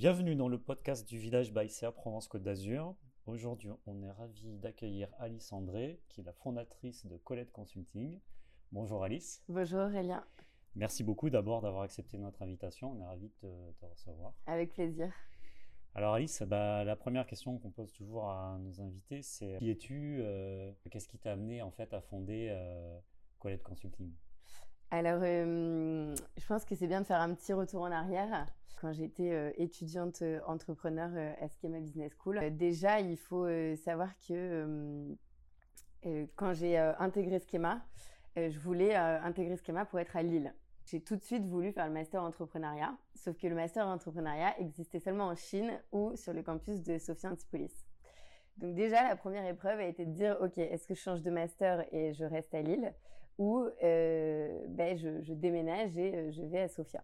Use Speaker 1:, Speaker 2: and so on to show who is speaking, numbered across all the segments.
Speaker 1: Bienvenue dans le podcast du village Baïséa Provence Côte d'Azur. Aujourd'hui, on est ravi d'accueillir Alice André, qui est la fondatrice de Colette Consulting. Bonjour Alice.
Speaker 2: Bonjour Aurélien.
Speaker 1: Merci beaucoup d'abord d'avoir accepté notre invitation. On est ravi de te recevoir.
Speaker 2: Avec plaisir.
Speaker 1: Alors Alice, bah, la première question qu'on pose toujours à nos invités, c'est qui es-tu euh, Qu'est-ce qui t'a amené en fait à fonder euh, Colette Consulting?
Speaker 2: Alors, euh, je pense que c'est bien de faire un petit retour en arrière. Quand j'étais euh, étudiante euh, entrepreneur à Schema Business School, déjà, il faut savoir que quand j'ai intégré Schema, je voulais intégrer Schema pour être à Lille. J'ai tout de suite voulu faire le master entrepreneuriat, sauf que le master entrepreneuriat existait seulement en Chine ou sur le campus de Sophia Antipolis. Donc déjà, la première épreuve a été de dire, OK, est-ce que je change de master et je reste à Lille? Ou euh, ben, je, déménage et euh, je vais à Sofia.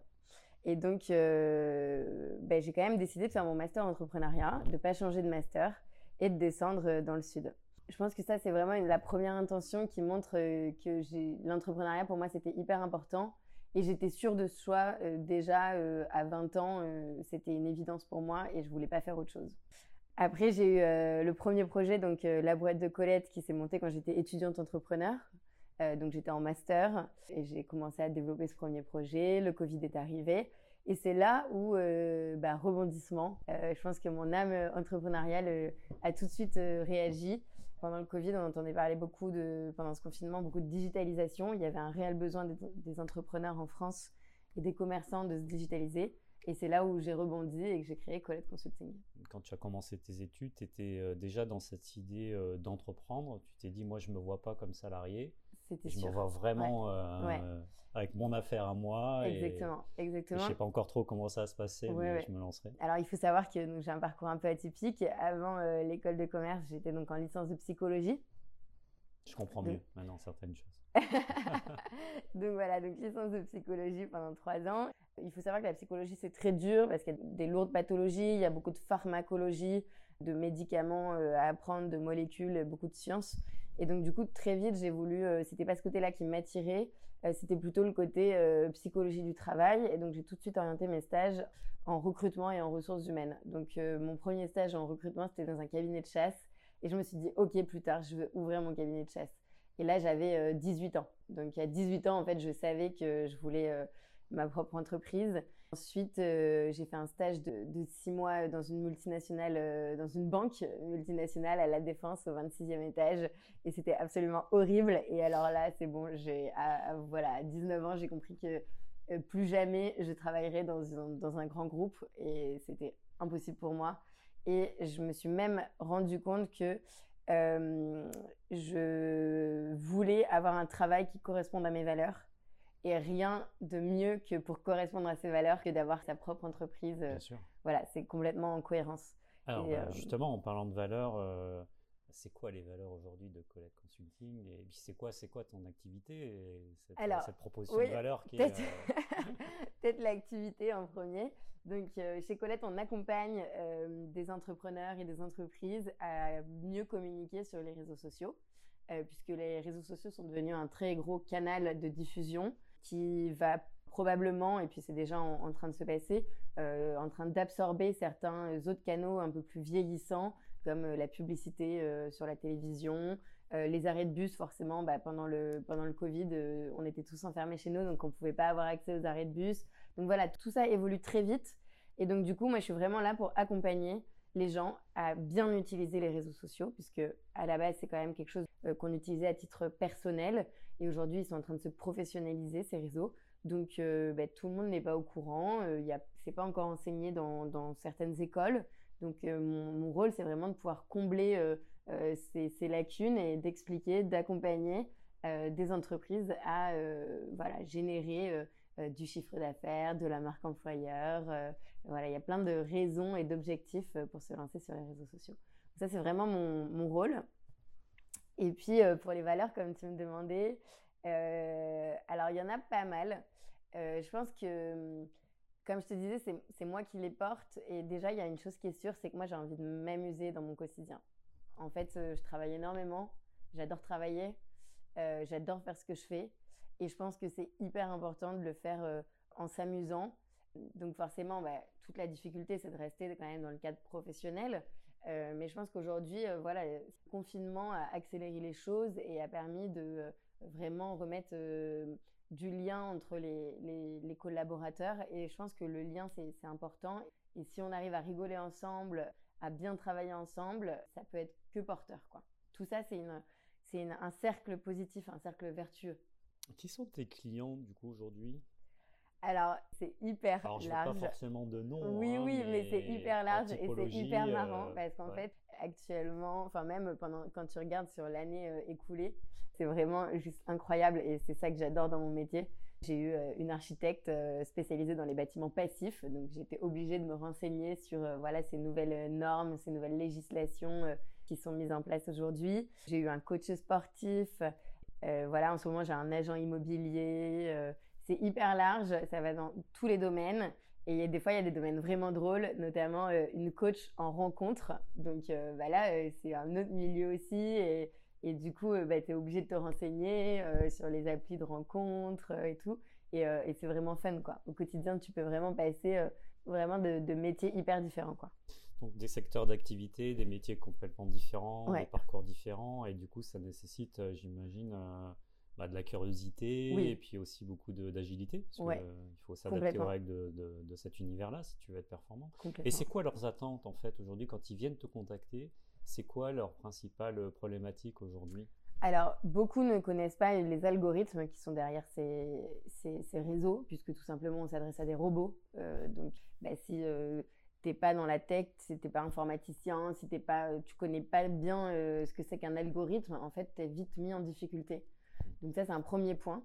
Speaker 2: Et donc, euh, ben, j'ai quand même décidé de faire mon master en entrepreneuriat, de pas changer de master et de descendre dans le sud. Je pense que ça, c'est vraiment la première intention qui montre que l'entrepreneuriat, pour moi, c'était hyper important. Et j'étais sûre de ce choix déjà à 20 ans. c'était une évidence pour moi et je voulais pas faire autre chose. Après, j'ai eu le premier projet, donc la boîte de Colette, qui s'est montée quand j'étais étudiante entrepreneur. Euh, donc j'étais en master et j'ai commencé à développer ce premier projet. Le Covid est arrivé. Et c'est là où, euh, bah, rebondissement, euh, je pense que mon âme entrepreneuriale a tout de suite réagi. Pendant le Covid, on entendait parler beaucoup de, pendant ce confinement, beaucoup de digitalisation. Il y avait un réel besoin des, des entrepreneurs en France et des commerçants de se digitaliser. Et c'est là où j'ai rebondi et que j'ai créé Colette Consulting.
Speaker 1: Quand tu as commencé tes études, tu étais déjà dans cette idée d'entreprendre. Tu t'es dit, moi, je ne me vois pas comme salarié. Je me vois vraiment euh, avec mon affaire à moi.
Speaker 2: Exactement, exactement.
Speaker 1: je ne sais pas encore trop comment ça va se passer, mais je me lancerai.
Speaker 2: Alors, il faut savoir que j'ai un parcours un peu atypique. Avant euh, l'école de commerce, j'étais donc en licence de psychologie.
Speaker 1: Je comprends mieux maintenant certaines choses.
Speaker 2: donc voilà, donc licence de psychologie pendant trois ans. Il faut savoir que la psychologie, c'est très dur parce qu'il y a des lourdes pathologies, il y a beaucoup de pharmacologie, de médicaments euh, à apprendre, de molécules, beaucoup de sciences. Et donc, du coup, très vite, j'ai voulu, euh, c'était pas ce côté-là qui m'attirait, euh, c'était plutôt le côté euh, psychologie du travail. Et donc, j'ai tout de suite orienté mes stages en recrutement et en ressources humaines. Donc, mon premier stage en recrutement, c'était dans un cabinet de chasse. Et je me suis dit, OK, plus tard, je veux ouvrir mon cabinet de chasse. Et là, j'avais 18 ans. Donc, a 18 ans, en fait, je savais que je voulais ma propre entreprise. Ensuite, euh, j'ai fait un stage de, six mois dans une multinationale, euh, dans une banque multinationale à la Défense au 26e étage. Et c'était absolument horrible. Et alors là, c'est bon, j'ai, voilà, à 19 ans, j'ai compris que euh, plus jamais je travaillerais dans dans un grand groupe. Et c'était impossible pour moi. Et je me suis même rendu compte que je voulais avoir un travail qui corresponde à mes valeurs et rien de mieux que pour correspondre à ses valeurs que d'avoir sa propre entreprise. Bien sûr. Voilà, c'est complètement en cohérence.
Speaker 1: Alors, bah, euh, justement, en parlant de valeurs, euh, c'est quoi les valeurs aujourd'hui de Colette Consulting Et puis, c'est quoi, c'est quoi ton activité cette, Alors, cette proposition de valeur qui
Speaker 2: peut-être, est, euh, peut-être l'activité en premier. Donc, chez Colette, on accompagne des entrepreneurs et des entreprises à mieux communiquer sur les réseaux sociaux. puisque les réseaux sociaux sont devenus un très gros canal de diffusion qui va probablement, et puis c'est déjà en, train de se passer, euh, en train d'absorber certains autres canaux un peu plus vieillissants, comme euh, la publicité euh, sur la télévision, les arrêts de bus, forcément, bah, pendant, le, pendant le Covid, on était tous enfermés chez nous, donc on ne pouvait pas avoir accès aux arrêts de bus. Donc voilà, tout ça évolue très vite. Et donc du coup, moi, je suis vraiment là pour accompagner les gens à bien utiliser les réseaux sociaux, puisque à la base, c'est quand même quelque chose qu'on utilisait à titre personnel. Et aujourd'hui, ils sont en train de se professionnaliser, ces réseaux. Donc, euh, bah, tout le monde n'est pas au courant. Ce euh, c'est pas encore enseigné dans, certaines écoles. Donc, euh, mon, rôle, c'est vraiment de pouvoir combler ces, ces, lacunes et d'expliquer, d'accompagner des entreprises à générer du chiffre d'affaires, de la marque employeur. voilà, il y a plein de raisons et d'objectifs pour se lancer sur les réseaux sociaux. Ça, c'est vraiment mon rôle. Et puis, euh, pour les valeurs, comme tu me demandais, euh, alors il y en a pas mal. Euh, je pense que, comme je te disais, c'est moi qui les porte. Et déjà, il y a une chose qui est sûre, c'est que moi, j'ai envie de m'amuser dans mon quotidien. En fait, je travaille énormément. J'adore travailler. j'adore faire ce que je fais. Et je pense que c'est hyper important de le faire en s'amusant. Donc forcément, bah, toute la difficulté, c'est de rester quand même dans le cadre professionnel. Euh, mais je pense qu'aujourd'hui, euh, voilà, le confinement a accéléré les choses et a permis de euh, vraiment remettre du lien entre les, les, collaborateurs. Et je pense que le lien, c'est important. Et si on arrive à rigoler ensemble, à bien travailler ensemble, ça peut être que porteur. Quoi. Tout ça, c'est un cercle positif, un cercle vertueux.
Speaker 1: Qui sont tes clients, du coup, aujourd'hui?
Speaker 2: Alors, c'est hyper
Speaker 1: Alors, je
Speaker 2: large.
Speaker 1: pas forcément de nom.
Speaker 2: Oui,
Speaker 1: hein,
Speaker 2: oui, mais, c'est hyper large et c'est hyper marrant
Speaker 1: euh,
Speaker 2: parce qu'en fait, actuellement, enfin même pendant quand tu regardes sur l'année euh, écoulée, c'est vraiment juste incroyable et c'est ça que j'adore dans mon métier. J'ai eu euh, une architecte spécialisée dans les bâtiments passifs, donc j'étais obligée de me renseigner sur voilà ces nouvelles normes, ces nouvelles législations qui sont mises en place aujourd'hui. J'ai eu un coach sportif. voilà, en ce moment, j'ai un agent immobilier c'est hyper large, ça va dans tous les domaines. Et des fois, il y a des domaines vraiment drôles, notamment euh, une coach en rencontre. Donc euh, bah là, euh, c'est un autre milieu aussi. Et, et du coup, bah, tu es obligé de te renseigner sur les applis de rencontre et tout. Et, et c'est vraiment fun, quoi. Au quotidien, tu peux vraiment passer vraiment de, de, métiers hyper différents, quoi.
Speaker 1: Donc des secteurs d'activité, des métiers complètement différents, des parcours différents. Et du coup, ça nécessite, j'imagine bah, de la curiosité et puis aussi beaucoup d'agilité. Parce qu'il faut s'adapter aux règles de, de, cet univers-là si tu veux être performant. Et c'est quoi leurs attentes en fait aujourd'hui quand ils viennent te contacter? C'est quoi leur principale problématique aujourd'hui?
Speaker 2: Alors, beaucoup ne connaissent pas les algorithmes qui sont derrière ces, ces, ces réseaux, puisque tout simplement on s'adresse à des robots. Euh, donc, bah, si euh, tu n'es pas dans la tech, si tu n'es pas informaticien, si t'es pas, tu connais pas bien euh, ce que c'est qu'un algorithme, en fait, tu es vite mis en difficulté. Donc ça, c'est un premier point.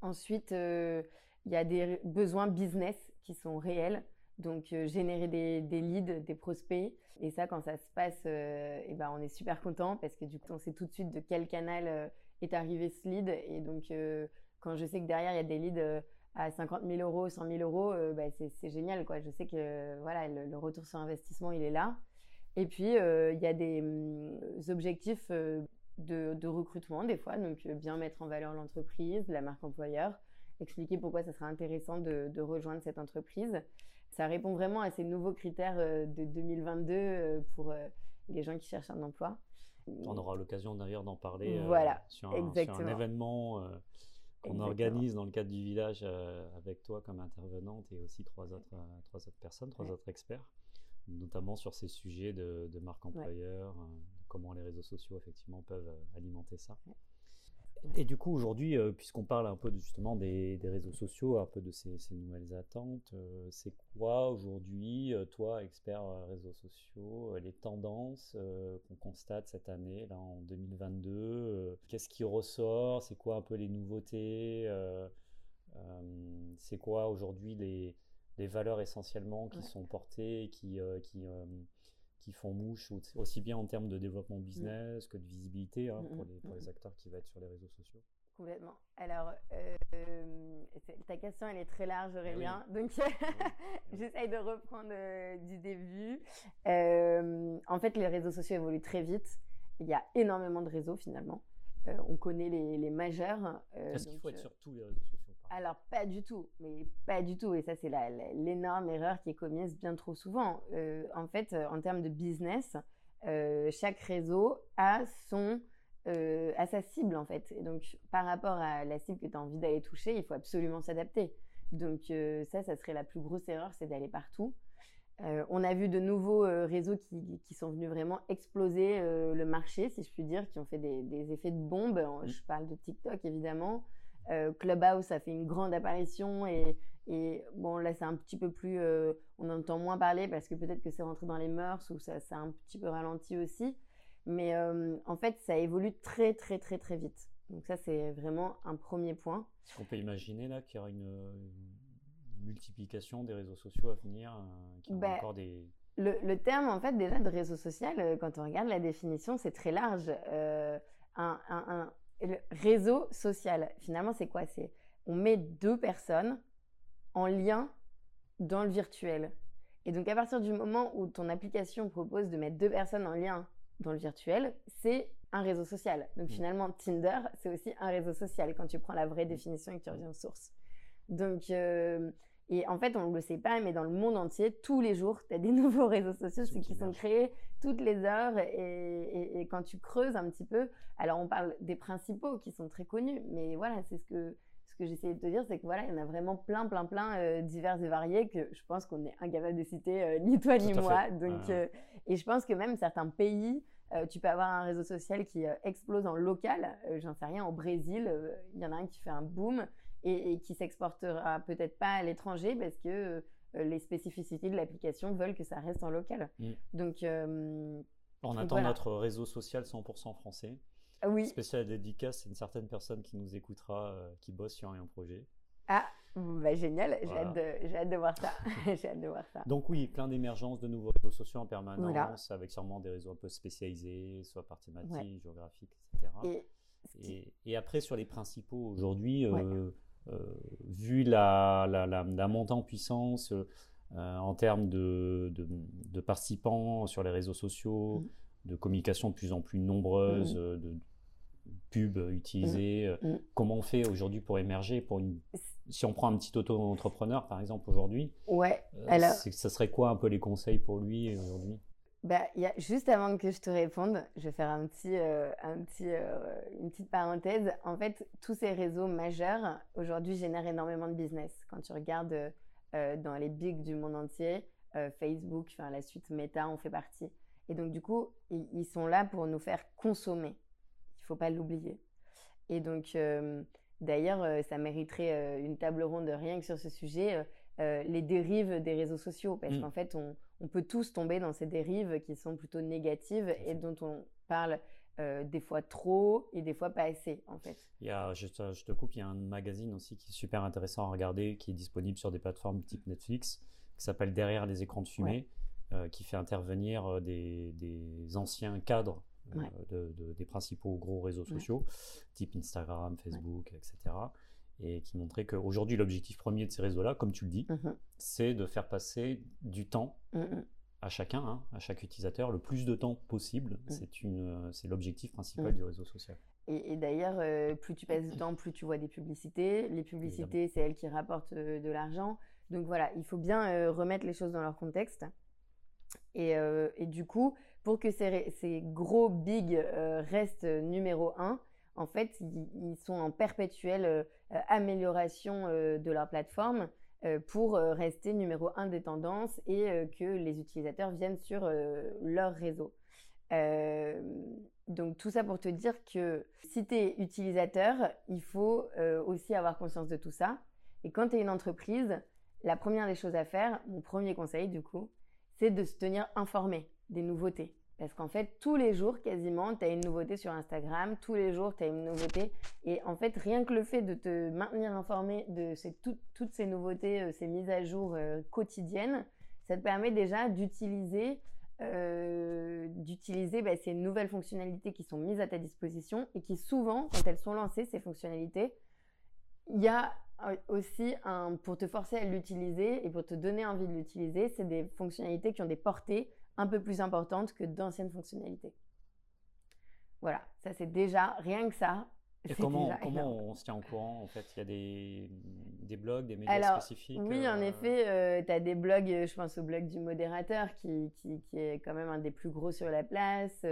Speaker 2: Ensuite, euh, il y a des besoins business qui sont réels. Donc euh, générer des, leads, des prospects. Et ça, quand ça se passe, euh, eh ben, on est super content parce que du coup, on sait tout de suite de quel canal est arrivé ce lead. Et donc, quand je sais que derrière, il y a des leads à 50 000 euros, 100 000 euros, bah, c'est génial. Quoi. Je sais que voilà, le, retour sur investissement, il est là. Et puis, il y a des hum, objectifs de, recrutement des fois, donc euh, bien mettre en valeur l'entreprise, la marque employeur, expliquer pourquoi ça serait intéressant de, rejoindre cette entreprise. Ça répond vraiment à ces nouveaux critères euh, de 2022 euh, pour les gens qui cherchent un emploi.
Speaker 1: On aura l'occasion d'ailleurs d'en parler
Speaker 2: voilà,
Speaker 1: sur, un, événement qu'on organise dans le cadre du village avec toi comme intervenante et aussi trois autres, trois autres personnes, trois autres experts, notamment sur ces sujets de, marque employeur, comment les réseaux sociaux effectivement peuvent euh, alimenter ça. Et du coup, aujourd'hui, euh, puisqu'on parle un peu justement des, réseaux sociaux, un peu de ces, nouvelles attentes, euh, c'est quoi aujourd'hui, toi, expert réseaux sociaux, les tendances qu'on constate cette année, là en 2022 Qu'est-ce qui ressort C'est quoi un peu les nouveautés C'est quoi aujourd'hui les, les, valeurs essentiellement qui sont portées, qui, qui qui font mouche aussi bien en termes de développement mm. business que de visibilité hein, pour, mm, les, pour, les, mm, acteurs qui vont être sur les réseaux sociaux
Speaker 2: Complètement. Alors, euh, ta question, elle est très large, Aurélien. Donc, j'essaye de reprendre euh, du début. Euh, en fait, les réseaux sociaux évoluent très vite. Il y a énormément de réseaux, finalement. on connaît les, les majeurs.
Speaker 1: Est-ce qu'il faut être sur tous les réseaux sociaux?
Speaker 2: Alors, pas du tout, mais pas du tout. Et ça, c'est l'énorme erreur qui est commise bien trop souvent. Euh, en fait, euh, en termes de business, euh, chaque réseau a, son, a sa cible, en fait. Et donc, par rapport à la cible que tu as envie d'aller toucher, il faut absolument s'adapter. Donc, ça, ça serait la plus grosse erreur, c'est d'aller partout. on a vu de nouveaux réseaux qui, qui, sont venus vraiment exploser le marché, si je puis dire, qui ont fait des, des effets de bombe. Je parle de TikTok, évidemment. Euh, Clubhouse a fait une grande apparition et, bon là c'est un petit peu plus euh, on entend moins parler parce que peut-être que c'est rentré dans les mœurs ou ça c'est un petit peu ralenti aussi. Mais euh, en fait ça évolue très très très très vite. Donc ça c'est vraiment un premier point.
Speaker 1: Est-ce qu'on peut imaginer là qu'il y aura une, multiplication des réseaux sociaux à venir qui
Speaker 2: ben, encore des le, terme en fait déjà de réseau social quand on regarde la définition c'est très large. Un le réseau social, finalement, c'est quoi? C'est on met deux personnes en lien dans le virtuel. Et donc, à partir du moment où ton application propose de mettre deux personnes en lien dans le virtuel, c'est un réseau social. Donc, mmh. finalement, Tinder, c'est aussi un réseau social quand tu prends la vraie définition et que tu reviens aux sources. Donc, euh, Et en fait, on ne le sait pas, mais dans le monde entier, tous les jours, tu as des nouveaux réseaux sociaux qui sont créés toutes les heures. Et, quand tu creuses un petit peu, alors on parle des principaux qui sont très connus, mais voilà, c'est ce que, ce que j'essayais de te dire, c'est que voilà, il y en a vraiment plein, plein, plein, euh, divers et variés, que je pense qu'on est incapable de citer euh, ni toi ni moi. Donc, euh, et je pense que même certains pays, tu peux avoir un réseau social qui explose en local. J'en sais rien, au Brésil, il y en a un qui fait un boom et, qui s'exportera peut-être pas à l'étranger parce que euh, les spécificités de l'application veulent que ça reste en local. Mm. Donc,
Speaker 1: euh, on attend notre réseau social 100% français.
Speaker 2: Ah oui.
Speaker 1: Spécial dédicace, c'est une certaine personne qui nous écoutera, euh, qui bosse sur un projet.
Speaker 2: Ah, bah, génial, j'ai hâte, de voir ça. j'ai hâte de voir ça.
Speaker 1: Donc oui, plein d'émergences de nouveaux réseaux sociaux en permanence, avec sûrement des réseaux un peu spécialisés, soit par thématique, géographique, etc. Et, après, sur les principaux, aujourd'hui, euh, vu la, la, montée en puissance euh, en termes de, de, participants sur les réseaux sociaux, mmh. de communication de plus en plus nombreuse, mmh. euh, de pubs utilisées, mmh. comment on fait aujourd'hui pour émerger pour une... Si on prend un petit auto-entrepreneur, par exemple, aujourd'hui,
Speaker 2: ouais,
Speaker 1: ça serait quoi un peu les conseils pour lui aujourd'hui?
Speaker 2: Bah, y a, juste avant que je te réponde, je vais faire un petit, euh, un petit, euh, une petite parenthèse. En fait, tous ces réseaux majeurs aujourd'hui génèrent énormément de business. Quand tu regardes euh, dans les bigs du monde entier, Facebook, la suite Meta en fait partie. Et donc du coup, ils, sont là pour nous faire consommer. Il faut pas l'oublier. Et donc, d'ailleurs, ça mériterait une table ronde rien que sur ce sujet. Les dérives des réseaux sociaux, parce mmh. qu'en fait, on, on peut tous tomber dans ces dérives qui sont plutôt négatives et dont on parle euh, des fois trop et des fois pas assez en fait.
Speaker 1: Il y a, je, te, coupe, il y a un magazine aussi qui est super intéressant à regarder, qui est disponible sur des plateformes type Netflix, qui s'appelle Derrière les écrans de fumée, euh, qui fait intervenir euh, des, anciens cadres des principaux gros réseaux sociaux, type Instagram, Facebook, etc et qui montrait qu'aujourd'hui, l'objectif premier de ces réseaux-là, comme tu le dis, mmh c'est de faire passer du temps mmh à chacun, hein, à chaque utilisateur, le plus de temps possible. Mmh. C'est une, c'est l'objectif principal du réseau social.
Speaker 2: Et, d'ailleurs, euh, plus tu passes de temps, plus tu vois des publicités. Les publicités, c'est elles qui rapportent euh, de l'argent. Donc voilà, il faut bien euh, remettre les choses dans leur contexte. Et, et du coup, pour que ces, ces gros big restent numéro un, en fait, ils, sont en perpétuelle euh, amélioration euh, de leur plateforme euh, pour rester numéro un des tendances et que les utilisateurs viennent sur leur réseau. donc tout ça pour te dire que si tu es utilisateur, il faut aussi avoir conscience de tout ça. Et quand tu es une entreprise, la première des choses à faire, mon premier conseil du coup, c'est de se tenir informé des nouveautés. Parce qu'en fait, tous les jours, quasiment, tu as une nouveauté sur Instagram, tous les jours, tu as une nouveauté. Et en fait, rien que le fait de te maintenir informé de toutes ces nouveautés, euh, ces mises à jour euh, quotidiennes, ça te permet déjà d'utiliser euh, d'utiliser bah, ces nouvelles fonctionnalités qui sont mises à ta disposition et qui souvent, quand elles sont lancées, ces fonctionnalités, il y a aussi pour te forcer à l'utiliser et pour te donner envie de l'utiliser, c'est des fonctionnalités qui ont des portées un peu plus importante que d'anciennes fonctionnalités. Voilà, ça c'est déjà, rien que ça.
Speaker 1: Et comment, comment on se tient au courant En fait, il y a des, des blogs, des médias spécifiques
Speaker 2: Oui, en euh, effet, euh, tu as des blogs, euh, je pense au blog du modérateur qui, qui, qui, est quand même un des plus gros sur la place.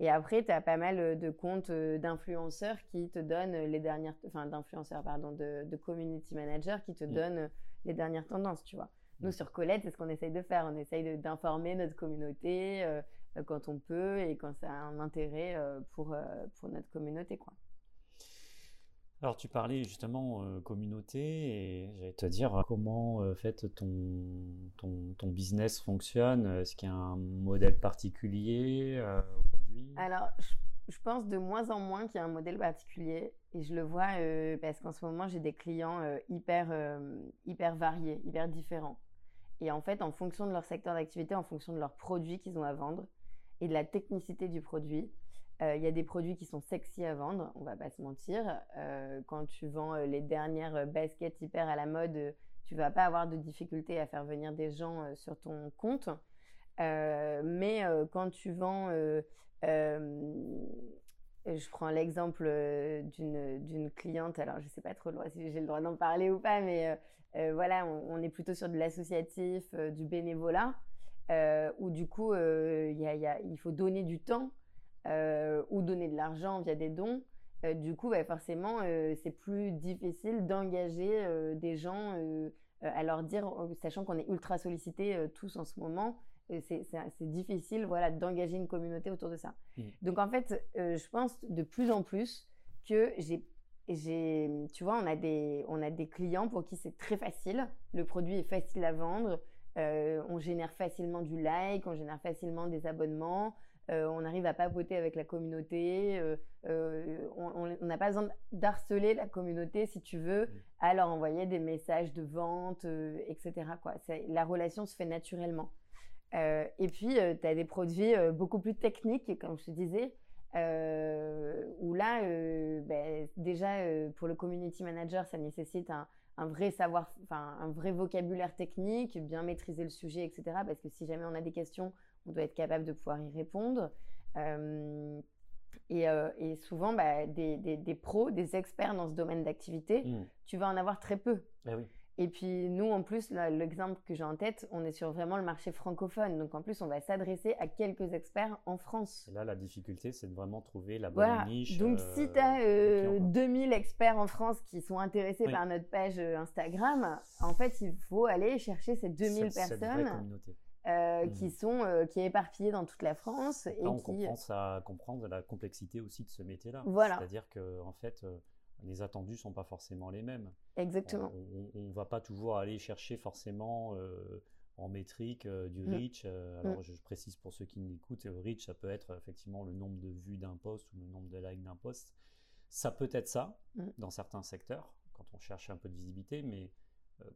Speaker 2: et après, tu as pas mal de comptes d'influenceurs qui te donnent les dernières, enfin d'influenceurs, pardon, de, de, community managers qui te mm. donnent les dernières tendances, tu vois. Nous, sur Colette, c'est ce qu'on essaye de faire. On essaye d'informer notre communauté euh, euh, quand on peut et quand ça a un intérêt euh, pour, pour notre communauté. Quoi.
Speaker 1: Alors, tu parlais justement communauté et j'allais te dire comment fait, ton, ton, ton, business fonctionne. Est-ce qu'il y a un modèle particulier aujourd'hui?
Speaker 2: Alors, je, pense de moins en moins qu'il y a un modèle particulier et je le vois parce qu'en ce moment, j'ai des clients hyper, hyper variés, hyper différents. Et en fait, en fonction de leur secteur d'activité, en fonction de leurs produits qu'ils ont à vendre et de la technicité du produit, euh, il y a des produits qui sont sexy à vendre, on va pas se mentir. Euh, quand tu vends euh, les dernières baskets hyper à la mode, tu vas pas avoir de difficulté à faire venir des gens sur ton compte. mais quand tu vends je prends l'exemple d'une cliente, alors je ne sais pas trop si j'ai le droit d'en parler ou pas, mais voilà, on, est plutôt sur de l'associatif, du bénévolat, où du coup, il faut donner du temps ou donner de l'argent via des dons. du coup, bah, forcément, c'est plus difficile d'engager des gens à leur dire, sachant qu'on est ultra sollicités tous en ce moment, c'est difficile voilà, d'engager une communauté autour de ça. Mmh. Donc en fait, euh, je pense de plus en plus que j'ai tu vois, on a, des, on a des clients pour qui c'est très facile. Le produit est facile à vendre. Euh, on génère facilement du like, on génère facilement des abonnements. Euh, on arrive à papoter avec la communauté. on n'a pas besoin d'harceler la communauté, si tu veux, mmh. à leur envoyer des messages de vente, etc. Quoi. La relation se fait naturellement. Euh, et puis, euh, tu as des produits euh, beaucoup plus techniques, comme je te disais, où là, ben, déjà, pour le community manager, ça nécessite un, vrai savoir, enfin, un vrai vocabulaire technique, bien maîtriser le sujet, etc. Parce que si jamais on a des questions, on doit être capable de pouvoir y répondre. Et, souvent, bah, des, des, pros, des experts dans ce domaine d'activité, mmh. tu vas en avoir très peu.
Speaker 1: Eh oui.
Speaker 2: Et puis nous, en plus, l'exemple que j'ai en tête, on est sur vraiment le marché francophone. Donc en plus, on va s'adresser à quelques experts en France.
Speaker 1: Et là, la difficulté, c'est de vraiment trouver la bonne niche.
Speaker 2: Donc si tu as 2000 experts en France qui sont intéressés par notre page euh, Instagram, en fait, il faut aller chercher ces 2000 personnes. Euh, qui mmh. sont euh, qui est éparpillée dans toute la France
Speaker 1: et, on comprend ça comprendre la complexité aussi de ce métier-là.
Speaker 2: Voilà.
Speaker 1: C'est-à-dire que en fait, les attendus sont pas forcément les mêmes.
Speaker 2: Exactement.
Speaker 1: On ne va pas toujours aller chercher forcément euh, en métrique euh, du mm. reach. Euh, alors mm. je, précise pour ceux qui m'écoutent, reach ça peut être effectivement le nombre de vues d'un post ou le nombre de likes d'un post. Ça peut être ça mm. dans certains secteurs quand on cherche un peu de visibilité, mais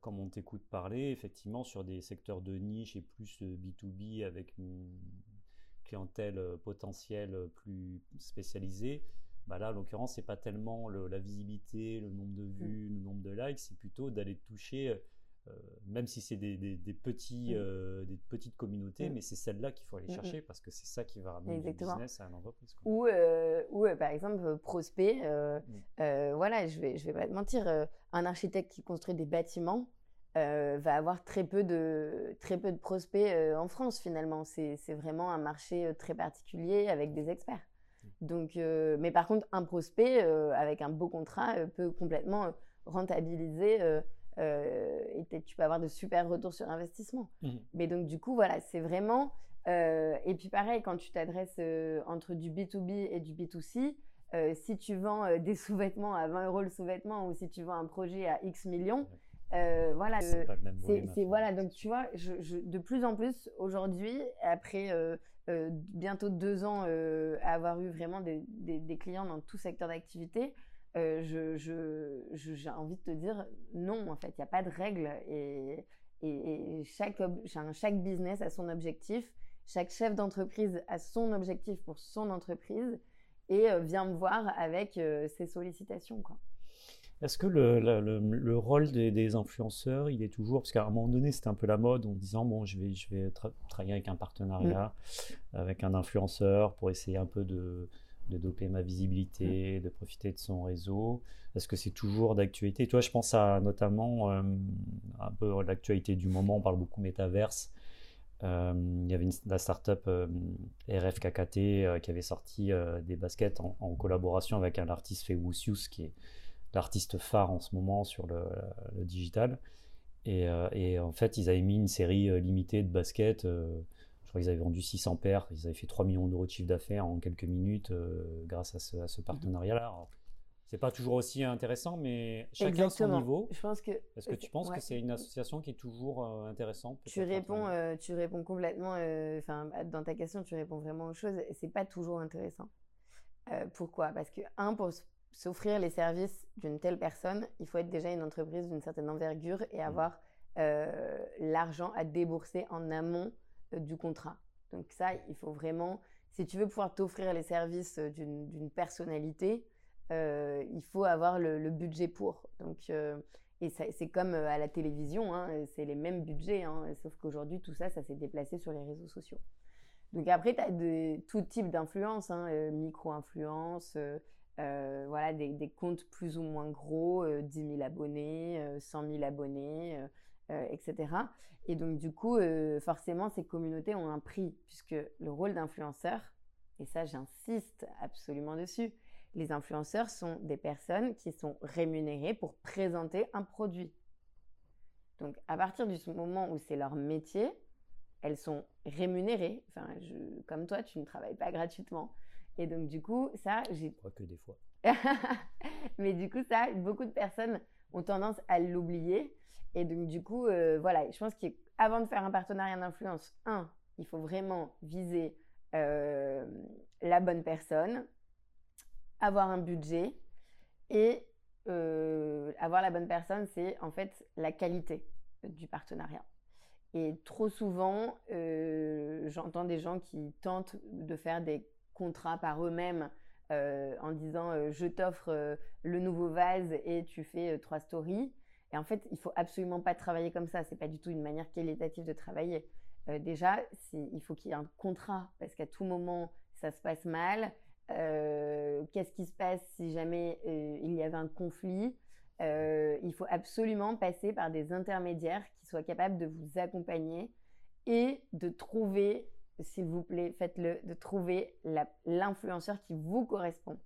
Speaker 1: comme on t'écoute parler, effectivement sur des secteurs de niche et plus B2B avec une clientèle potentielle plus spécialisée, bah là, en l'occurrence, c'est pas tellement la visibilité, le nombre de mm. vues, le nombre de likes, c'est plutôt d'aller toucher, euh, même si c'est des, petits, mm. euh, des petites communautés, mm. mais c'est celle-là qu'il faut aller chercher parce que c'est ça qui va ramener du business à l'entreprise.
Speaker 2: Ou, euh, ou par exemple, prospect, voilà, je vais, je vais pas te mentir, un architecte qui construit des bâtiments, va avoir très peu de, très peu de prospects en France finalement. C'est vraiment un marché très particulier avec des experts. Donc, euh, mais par contre, un prospect euh, avec un beau contrat euh, peut complètement rentabiliser et tu peux avoir de super retours sur investissement. Mmh. Mais donc, du coup, voilà, c'est vraiment. et puis, pareil, quand tu t'adresses entre du B2B et du B2C, si tu vends des sous-vêtements à 20 euros le sous-vêtement ou si tu vends un projet à X millions, voilà, c'est voilà. Donc tu vois, je, de plus en plus aujourd'hui, après euh, bientôt deux ans euh, à avoir eu vraiment des, des, clients dans tout secteur d'activité, euh, j'ai envie de te dire non, en fait, il n'y a pas de règle et, et, chaque, chaque business a son objectif, chaque chef d'entreprise a son objectif pour son entreprise et vient me voir avec ses sollicitations. Quoi.
Speaker 1: Est-ce que le, le, rôle des, influenceurs, il est toujours, parce qu'à un moment donné, c'était un peu la mode en disant, bon, je vais, je vais travailler avec un partenariat, mm. avec un influenceur pour essayer un peu de, de doper ma visibilité, mm. de profiter de son réseau. Est-ce que c'est toujours d'actualité? Toi, je pense à notamment euh, un peu l'actualité du moment, on parle beaucoup métaverse. Euh, il y avait une, la startup euh, RFKKT qui avait sorti des baskets en, en, collaboration avec un artiste fait Wusius qui est l'artiste phare en ce moment sur le, digital. Euh, et, en fait, ils avaient mis une série euh, limitée de baskets. Euh, je crois qu'ils avaient vendu 600 paires. Ils avaient fait 3 millions d'euros de chiffre d'affaires en quelques minutes grâce à ce, partenariat-là. C'est pas toujours aussi intéressant, mais chacun son niveau.
Speaker 2: Je pense que.
Speaker 1: Est-ce que tu penses que c'est une association qui est toujours intéressante
Speaker 2: Tu réponds, tu réponds complètement. Enfin, dans ta question, tu réponds vraiment aux choses. C'est pas toujours intéressant. pourquoi? Parce que un, pour, s'offrir les services d'une telle personne, il faut être déjà une entreprise d'une certaine envergure et mmh. avoir euh, l'argent à débourser en amont euh, du contrat. Donc ça, il faut vraiment, si tu veux pouvoir t'offrir les services euh, d'une personnalité, il faut avoir le, budget pour. Donc, et c'est comme à la télévision, hein, c'est les mêmes budgets, hein, sauf qu'aujourd'hui, tout ça, ça s'est déplacé sur les réseaux sociaux. Donc après, tu as tout type d'influence, hein, micro-influence, voilà, des, comptes plus ou moins gros, 10 000 abonnés, 100 000 abonnés, etc. Et donc du coup, forcément, ces communautés ont un prix, puisque le rôle d'influenceur, et ça j'insiste absolument dessus, les influenceurs sont des personnes qui sont rémunérées pour présenter un produit. Donc à partir du moment où c'est leur métier, elles sont rémunérées. Enfin, comme toi, tu ne travailles pas gratuitement. Et donc du coup, ça, j'ai...
Speaker 1: Pas que des fois.
Speaker 2: Mais du coup, ça, beaucoup de personnes ont tendance à l'oublier. Et donc du coup, euh, voilà, je pense qu'avant de faire un partenariat d'influence, un, il faut vraiment viser euh, la bonne personne, avoir un budget et euh, avoir la bonne personne, c'est en fait la qualité du partenariat. Et trop souvent, j'entends des gens qui tentent de faire des contrats par eux-mêmes euh, en disant je t'offre le nouveau vase et tu fais trois stories. Et en fait, il faut absolument pas travailler comme ça. C'est pas du tout une manière qualitative de travailler. déjà, il faut qu'il y ait un contrat parce qu'à tout moment, ça se passe mal. Euh, qu'est-ce qui se passe si jamais euh, il y avait un conflit? Euh, il faut absolument passer par des intermédiaires qui soient capables de vous accompagner et de trouver, s'il vous plaît, faites-le, de trouver l'influenceur qui vous correspond,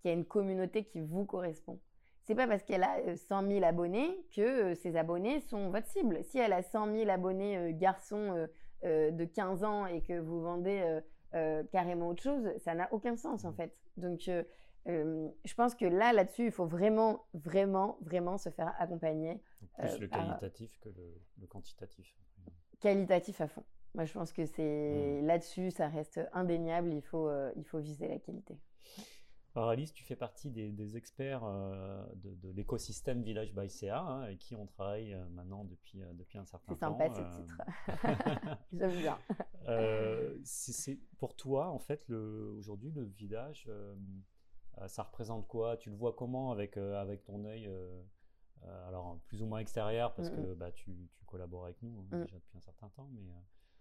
Speaker 2: qui a une communauté qui vous correspond. C'est pas parce qu'elle a 100 000 abonnés que ses abonnés sont votre cible. Si elle a 100 000 abonnés garçons de 15 ans et que vous vendez euh, carrément autre chose, ça n'a aucun sens en fait. Donc, euh, euh, je pense que là, là-dessus, il faut vraiment, vraiment, vraiment se faire accompagner.
Speaker 1: plus le qualitatif que le, quantitatif.
Speaker 2: Qualitatif à fond. Moi, je pense que c'est mmh. là-dessus, ça reste indéniable. Il faut, il faut viser la qualité.
Speaker 1: Alors Alice, tu fais partie des, experts euh, de, l'écosystème Village by CA, hein, avec qui on travaille euh, maintenant depuis, euh, depuis un certain temps.
Speaker 2: C'est sympa ce titre. J'aime bien.
Speaker 1: c'est, pour toi, en fait, aujourd'hui, le village, ça représente quoi? Tu le vois comment avec, avec ton œil alors plus ou moins extérieur parce que bah, tu, tu, collabores avec nous hein, mm. déjà depuis un certain temps, mais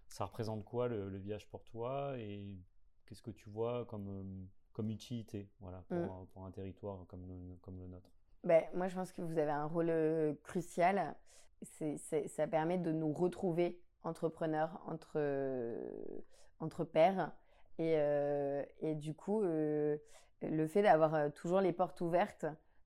Speaker 1: ça représente quoi le, le, village pour toi et qu'est-ce que tu vois comme comme utilité voilà, pour, mm. pour un territoire comme le, comme le nôtre?
Speaker 2: Ben, Moi, je pense que vous avez un rôle euh, crucial. Ça permet de nous retrouver entrepreneurs, entre, euh, entre pairs. Et, euh, et du coup, le fait d'avoir toujours les portes ouvertes,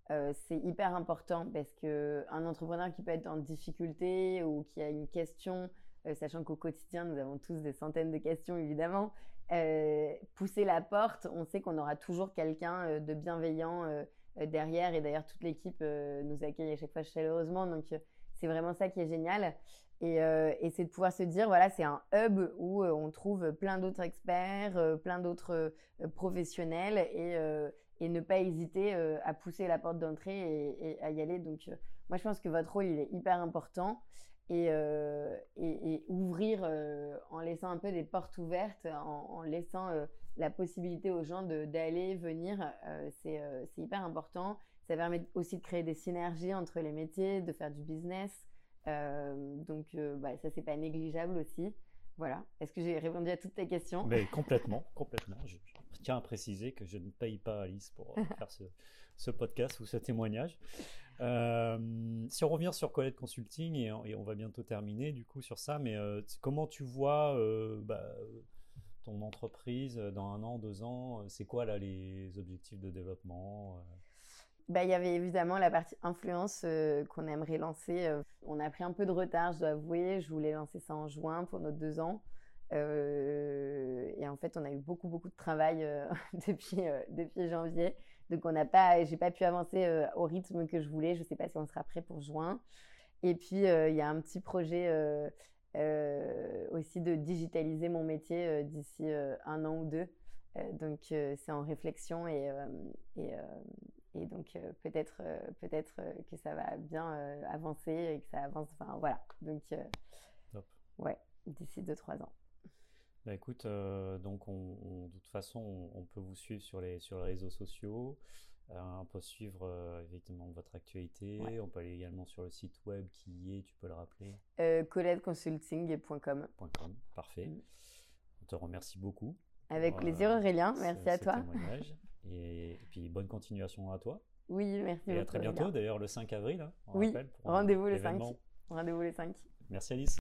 Speaker 2: c'est hyper important parce qu'un entrepreneur qui peut être en difficulté ou qui a une question, sachant qu'au quotidien, nous avons tous des centaines de questions évidemment, euh, pousser la porte, on sait qu'on aura toujours quelqu'un euh, de bienveillant euh, derrière. Et d'ailleurs, toute l'équipe nous accueille à chaque fois chaleureusement. Donc, c'est vraiment ça qui est génial. Et, c'est de pouvoir se dire, voilà, c'est un hub où on trouve plein d'autres experts, plein d'autres professionnels et, et, ne pas hésiter à pousser la porte d'entrée et, et, à y aller. Donc, moi, je pense que votre rôle, il est hyper important. Euh, et, ouvrir euh, en laissant un peu des portes ouvertes, en, laissant euh, la possibilité aux gens d'aller, venir, c'est hyper important. Ça permet aussi de créer des synergies entre les métiers, de faire du business. donc bah, ça, c'est pas négligeable aussi. Voilà. Est-ce que j'ai répondu à toutes tes questions?
Speaker 1: Mais complètement, complètement. Je, tiens à préciser que je ne paye pas Alice pour faire ce, ce podcast ou ce témoignage. Euh, si on revient sur Colette Consulting, et, on va bientôt terminer du coup sur ça, mais euh, comment tu vois euh, bah, ton entreprise dans un an, deux ans C'est quoi là les objectifs de développement
Speaker 2: bah, il y avait évidemment la partie influence qu'on aimerait lancer. on a pris un peu de retard, je dois avouer. Je voulais lancer ça en juin pour nos deux ans. et en fait, on a eu beaucoup, beaucoup de travail depuis, depuis janvier. Donc on n'a pas, j'ai pas pu avancer euh, au rythme que je voulais. Je sais pas si on sera prêt pour juin. Et puis euh, il y a un petit projet euh, aussi de digitaliser mon métier d'ici un an ou deux. donc c'est en réflexion et, et, donc peut-être peut-être que ça va bien avancer et que ça avance. Enfin voilà. Donc ouais, d'ici deux trois ans.
Speaker 1: Bah écoute, euh, donc on, de toute façon, on, peut vous suivre sur les, sur les réseaux sociaux. Euh, on peut suivre euh, évidemment votre actualité. On peut aller également sur le site web qui y est, tu peux le rappeler
Speaker 2: euh, coletteconsulting.com.
Speaker 1: parfait. Mm. On te remercie beaucoup.
Speaker 2: Avec plaisir, Aurélien. Merci à toi.
Speaker 1: Et, puis bonne continuation à toi.
Speaker 2: Oui, merci
Speaker 1: Et à très bientôt, d'ailleurs le 5 avril. Hein,
Speaker 2: oui, rendez-vous le 5. Rendez-vous le 5.
Speaker 1: Merci Alice.